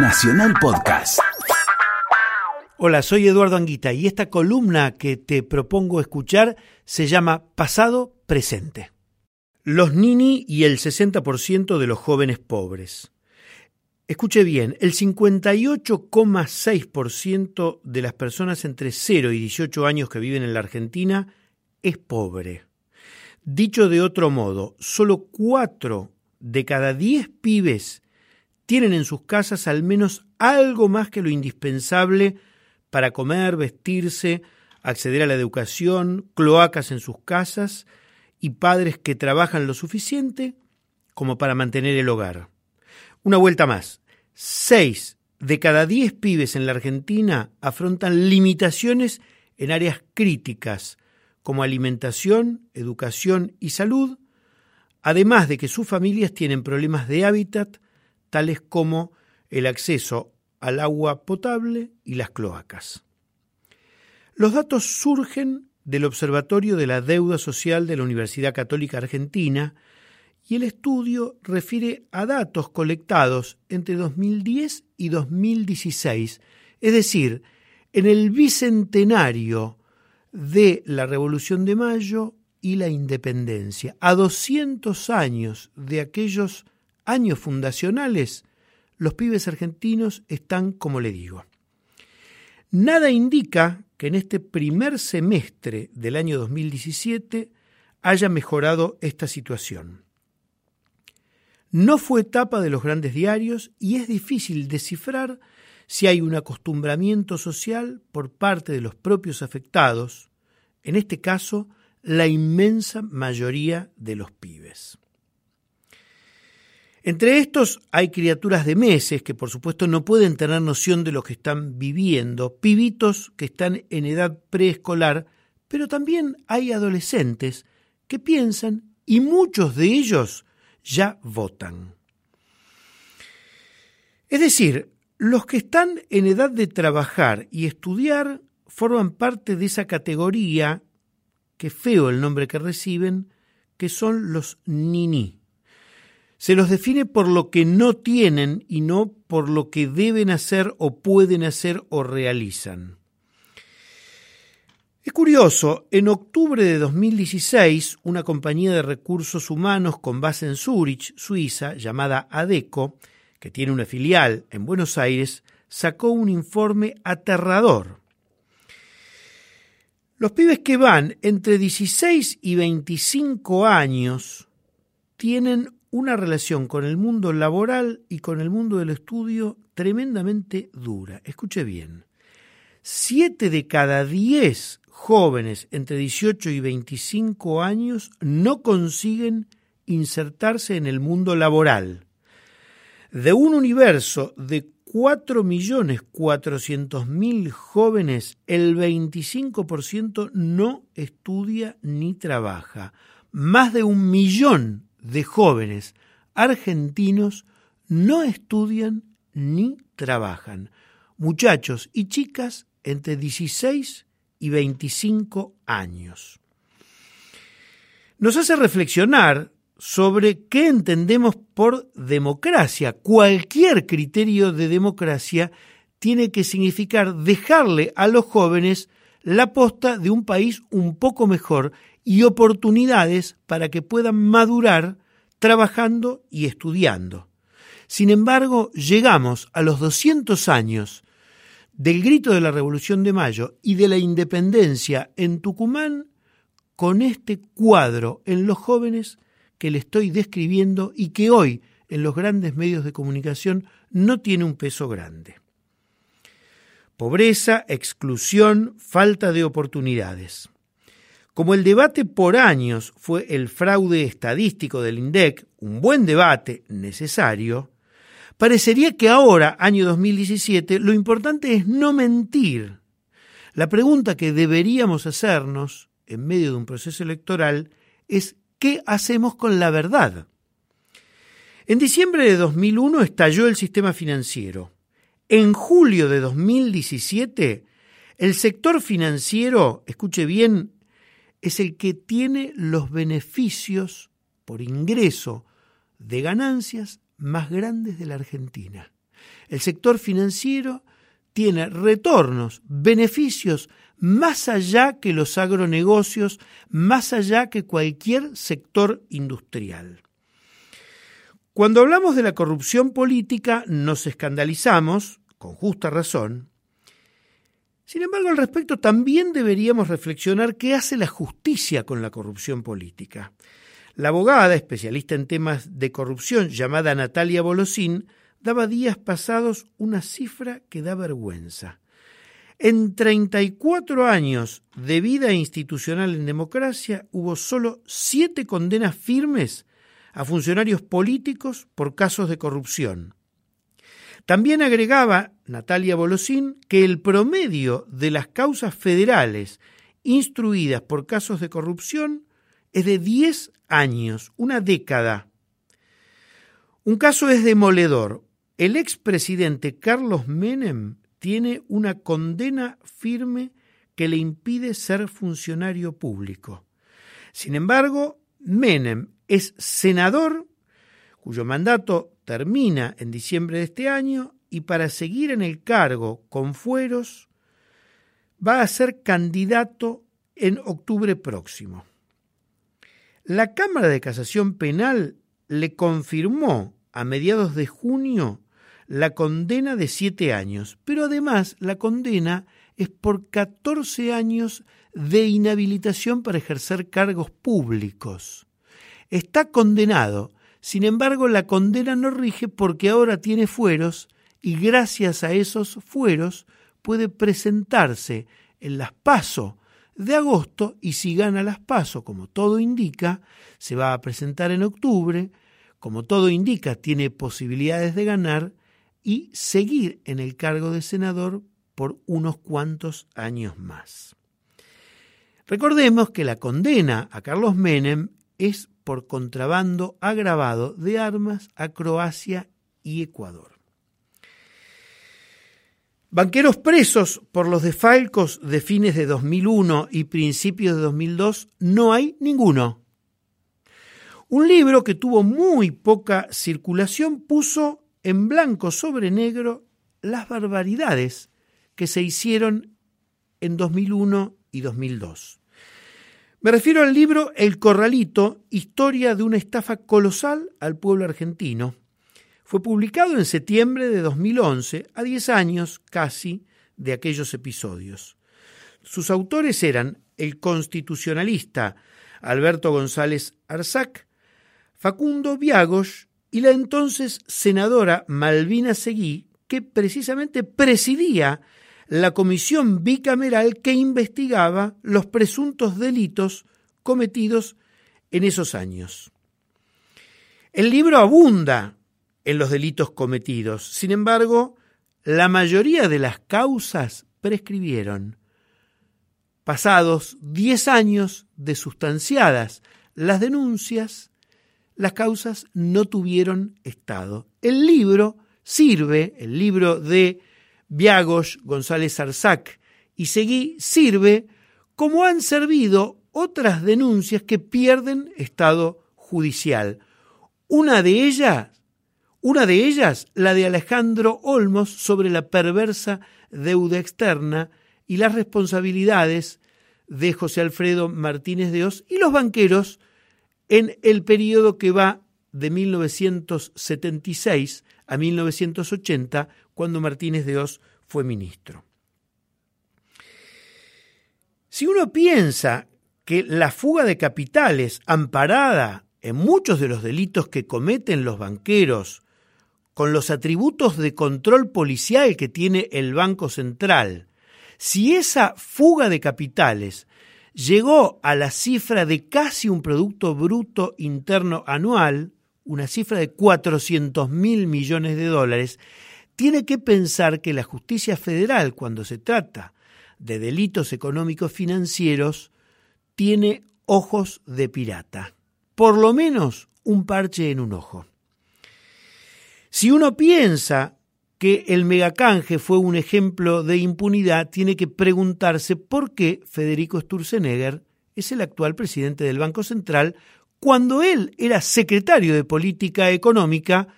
Nacional Podcast. Hola, soy Eduardo Anguita y esta columna que te propongo escuchar se llama Pasado Presente. Los nini y el 60% de los jóvenes pobres. Escuche bien, el 58,6% de las personas entre 0 y 18 años que viven en la Argentina es pobre. Dicho de otro modo, solo 4 de cada 10 pibes tienen en sus casas al menos algo más que lo indispensable para comer, vestirse, acceder a la educación, cloacas en sus casas y padres que trabajan lo suficiente como para mantener el hogar. Una vuelta más. Seis de cada diez pibes en la Argentina afrontan limitaciones en áreas críticas como alimentación, educación y salud, además de que sus familias tienen problemas de hábitat, tales como el acceso al agua potable y las cloacas. Los datos surgen del Observatorio de la Deuda Social de la Universidad Católica Argentina y el estudio refiere a datos colectados entre 2010 y 2016, es decir, en el bicentenario de la Revolución de Mayo y la Independencia, a 200 años de aquellos años fundacionales, los pibes argentinos están como le digo. Nada indica que en este primer semestre del año 2017 haya mejorado esta situación. No fue etapa de los grandes diarios y es difícil descifrar si hay un acostumbramiento social por parte de los propios afectados, en este caso la inmensa mayoría de los pibes. Entre estos hay criaturas de meses que por supuesto no pueden tener noción de lo que están viviendo, pibitos que están en edad preescolar, pero también hay adolescentes que piensan y muchos de ellos ya votan. Es decir, los que están en edad de trabajar y estudiar forman parte de esa categoría, que feo el nombre que reciben, que son los niní. Se los define por lo que no tienen y no por lo que deben hacer o pueden hacer o realizan. Es curioso, en octubre de 2016, una compañía de recursos humanos con base en Zurich, Suiza, llamada ADECO, que tiene una filial en Buenos Aires, sacó un informe aterrador. Los pibes que van entre 16 y 25 años tienen una relación con el mundo laboral y con el mundo del estudio tremendamente dura. Escuche bien. Siete de cada diez jóvenes entre 18 y 25 años no consiguen insertarse en el mundo laboral. De un universo de 4.400.000 jóvenes, el 25% no estudia ni trabaja. Más de un millón de jóvenes argentinos no estudian ni trabajan. Muchachos y chicas entre 16 y 25 años. Nos hace reflexionar sobre qué entendemos por democracia. Cualquier criterio de democracia tiene que significar dejarle a los jóvenes la posta de un país un poco mejor y oportunidades para que puedan madurar trabajando y estudiando. Sin embargo, llegamos a los 200 años del grito de la Revolución de Mayo y de la independencia en Tucumán con este cuadro en los jóvenes que le estoy describiendo y que hoy en los grandes medios de comunicación no tiene un peso grande. Pobreza, exclusión, falta de oportunidades. Como el debate por años fue el fraude estadístico del INDEC, un buen debate necesario, parecería que ahora, año 2017, lo importante es no mentir. La pregunta que deberíamos hacernos en medio de un proceso electoral es ¿qué hacemos con la verdad? En diciembre de 2001 estalló el sistema financiero. En julio de 2017, el sector financiero, escuche bien, es el que tiene los beneficios por ingreso de ganancias más grandes de la Argentina. El sector financiero tiene retornos, beneficios más allá que los agronegocios, más allá que cualquier sector industrial. Cuando hablamos de la corrupción política nos escandalizamos, con justa razón. Sin embargo, al respecto también deberíamos reflexionar qué hace la justicia con la corrupción política. La abogada, especialista en temas de corrupción, llamada Natalia Bolosín, daba días pasados una cifra que da vergüenza. En 34 años de vida institucional en democracia hubo solo siete condenas firmes a funcionarios políticos por casos de corrupción. También agregaba Natalia Bolosín que el promedio de las causas federales instruidas por casos de corrupción es de 10 años, una década. Un caso es demoledor. El expresidente Carlos Menem tiene una condena firme que le impide ser funcionario público. Sin embargo, Menem es senador cuyo mandato termina en diciembre de este año y para seguir en el cargo con fueros va a ser candidato en octubre próximo. La Cámara de Casación Penal le confirmó a mediados de junio la condena de siete años, pero además la condena es por 14 años de inhabilitación para ejercer cargos públicos. Está condenado, sin embargo la condena no rige porque ahora tiene fueros y gracias a esos fueros puede presentarse en las PASO de agosto y si gana las PASO, como todo indica, se va a presentar en octubre, como todo indica, tiene posibilidades de ganar y seguir en el cargo de senador por unos cuantos años más. Recordemos que la condena a Carlos Menem es por contrabando agravado de armas a Croacia y Ecuador. Banqueros presos por los desfalcos de fines de 2001 y principios de 2002 no hay ninguno. Un libro que tuvo muy poca circulación puso en blanco sobre negro las barbaridades que se hicieron en 2001 y 2002. Me refiero al libro El Corralito, historia de una estafa colosal al pueblo argentino. Fue publicado en septiembre de 2011, a 10 años casi de aquellos episodios. Sus autores eran el constitucionalista Alberto González Arzac, Facundo Viagos y la entonces senadora Malvina Seguí, que precisamente presidía la comisión bicameral que investigaba los presuntos delitos cometidos en esos años. El libro abunda en los delitos cometidos, sin embargo, la mayoría de las causas prescribieron. Pasados diez años de sustanciadas las denuncias, las causas no tuvieron estado. El libro sirve, el libro de Viagos González Arzac y Seguí sirve como han servido otras denuncias que pierden estado judicial. Una de ellas, una de ellas, la de Alejandro Olmos sobre la perversa deuda externa y las responsabilidades de José Alfredo Martínez de Oz y los banqueros en el periodo que va de 1976 a 1980, cuando Martínez de Oz fue ministro. Si uno piensa que la fuga de capitales, amparada en muchos de los delitos que cometen los banqueros, con los atributos de control policial que tiene el Banco Central, si esa fuga de capitales llegó a la cifra de casi un Producto Bruto Interno Anual, una cifra de 400 mil millones de dólares, tiene que pensar que la justicia federal, cuando se trata de delitos económicos financieros, tiene ojos de pirata. Por lo menos un parche en un ojo. Si uno piensa que el megacanje fue un ejemplo de impunidad, tiene que preguntarse por qué Federico Sturzenegger es el actual presidente del Banco Central cuando él era secretario de Política Económica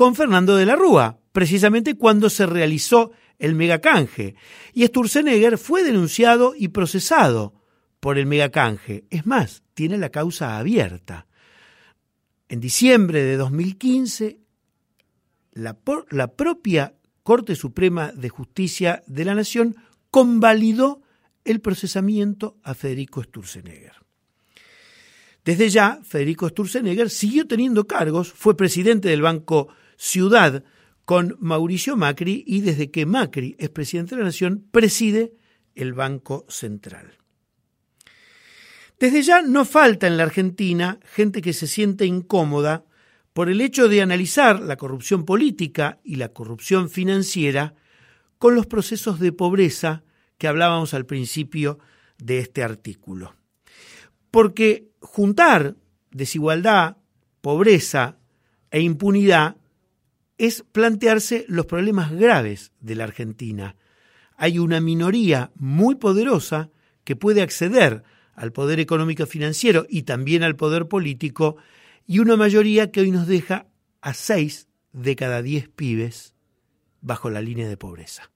con Fernando de la Rúa, precisamente cuando se realizó el megacanje. Y Sturzenegger fue denunciado y procesado por el megacanje. Es más, tiene la causa abierta. En diciembre de 2015, la, la propia Corte Suprema de Justicia de la Nación convalidó el procesamiento a Federico Sturzenegger. Desde ya, Federico Sturzenegger siguió teniendo cargos, fue presidente del Banco Ciudad con Mauricio Macri y desde que Macri es presidente de la Nación, preside el Banco Central. Desde ya no falta en la Argentina gente que se siente incómoda por el hecho de analizar la corrupción política y la corrupción financiera con los procesos de pobreza que hablábamos al principio de este artículo. Porque juntar desigualdad, pobreza e impunidad es plantearse los problemas graves de la Argentina. Hay una minoría muy poderosa que puede acceder al poder económico financiero y también al poder político, y una mayoría que hoy nos deja a seis de cada diez pibes bajo la línea de pobreza.